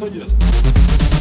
придет.